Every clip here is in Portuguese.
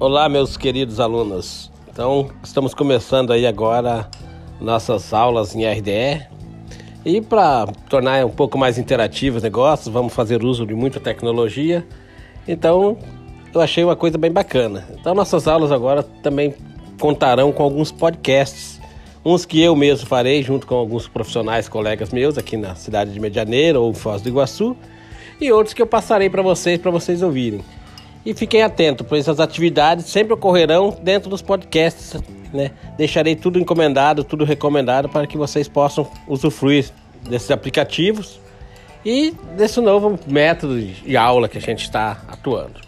Olá, meus queridos alunos. Então, estamos começando aí agora nossas aulas em RDE. E para tornar um pouco mais interativo os negócios, vamos fazer uso de muita tecnologia. Então, eu achei uma coisa bem bacana. Então, nossas aulas agora também contarão com alguns podcasts. Uns que eu mesmo farei junto com alguns profissionais, colegas meus aqui na cidade de Medianeira ou Foz do Iguaçu, e outros que eu passarei para vocês para vocês ouvirem. E fiquem atentos, pois as atividades sempre ocorrerão dentro dos podcasts. Né? Deixarei tudo encomendado, tudo recomendado para que vocês possam usufruir desses aplicativos e desse novo método de aula que a gente está atuando.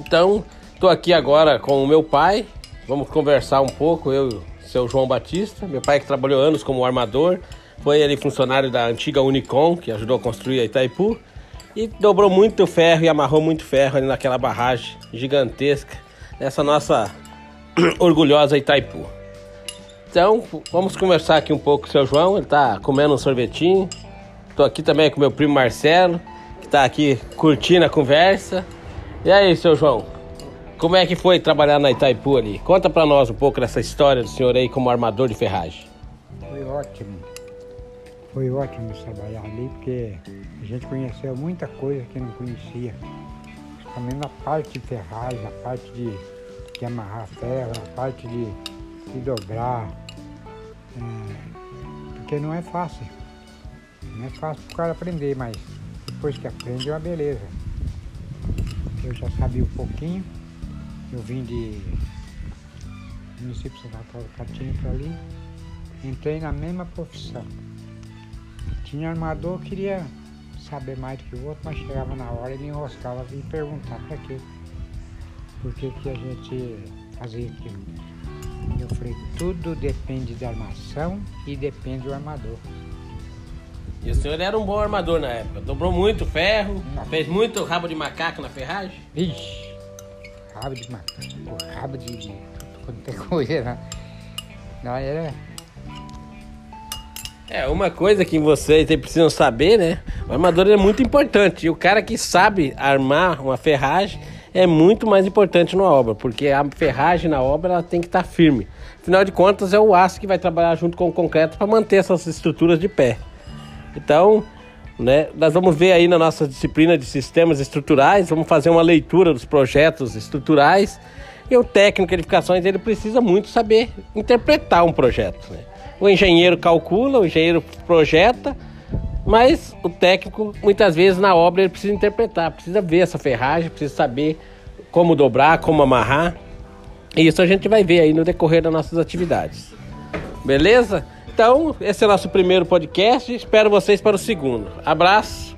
Então, estou aqui agora com o meu pai. Vamos conversar um pouco, eu e o seu João Batista. Meu pai que trabalhou anos como armador, foi ele funcionário da antiga Unicom, que ajudou a construir a Itaipu. E dobrou muito ferro e amarrou muito ferro ali naquela barragem gigantesca, nessa nossa orgulhosa Itaipu. Então, vamos conversar aqui um pouco com o seu João, ele está comendo um sorvetinho. Estou aqui também com meu primo Marcelo, que está aqui curtindo a conversa. E aí, seu João, como é que foi trabalhar na Itaipu ali? Conta para nós um pouco dessa história do senhor aí como armador de ferragem. Foi ótimo. Foi ótimo trabalhar ali, porque a gente conheceu muita coisa que não conhecia. Principalmente na parte de ferragem, a parte de, de amarrar ferro, a parte de, dobrar. É, porque não é fácil. Não é fácil o cara aprender, mas depois que aprende é uma beleza. Eu já sabia um pouquinho. Eu vim de município de Santa Catinho para ali. Entrei na mesma profissão. Tinha armador que queria saber mais do que o outro, mas chegava na hora e me enroscava e perguntar para quê. Por que, que a gente fazia aquilo. Eu falei, tudo depende da armação e depende do armador. E o senhor era um bom armador na época. Dobrou muito ferro, fez muito rabo de macaco na ferragem. Vixe, rabo de macaco, rabo de, de quanto é coisa. Né? Não, era é, uma coisa que vocês precisam saber, né? O armador é muito importante. E o cara que sabe armar uma ferragem é muito mais importante na obra, porque a ferragem na obra ela tem que estar tá firme. Afinal de contas, é o aço que vai trabalhar junto com o concreto para manter essas estruturas de pé. Então, né, nós vamos ver aí na nossa disciplina de sistemas estruturais, vamos fazer uma leitura dos projetos estruturais. E o técnico de edificações ele precisa muito saber interpretar um projeto. Né? O engenheiro calcula, o engenheiro projeta, mas o técnico, muitas vezes, na obra, ele precisa interpretar, precisa ver essa ferragem, precisa saber como dobrar, como amarrar. E isso a gente vai ver aí no decorrer das nossas atividades. Beleza? Então, esse é o nosso primeiro podcast. Espero vocês para o segundo. Abraço.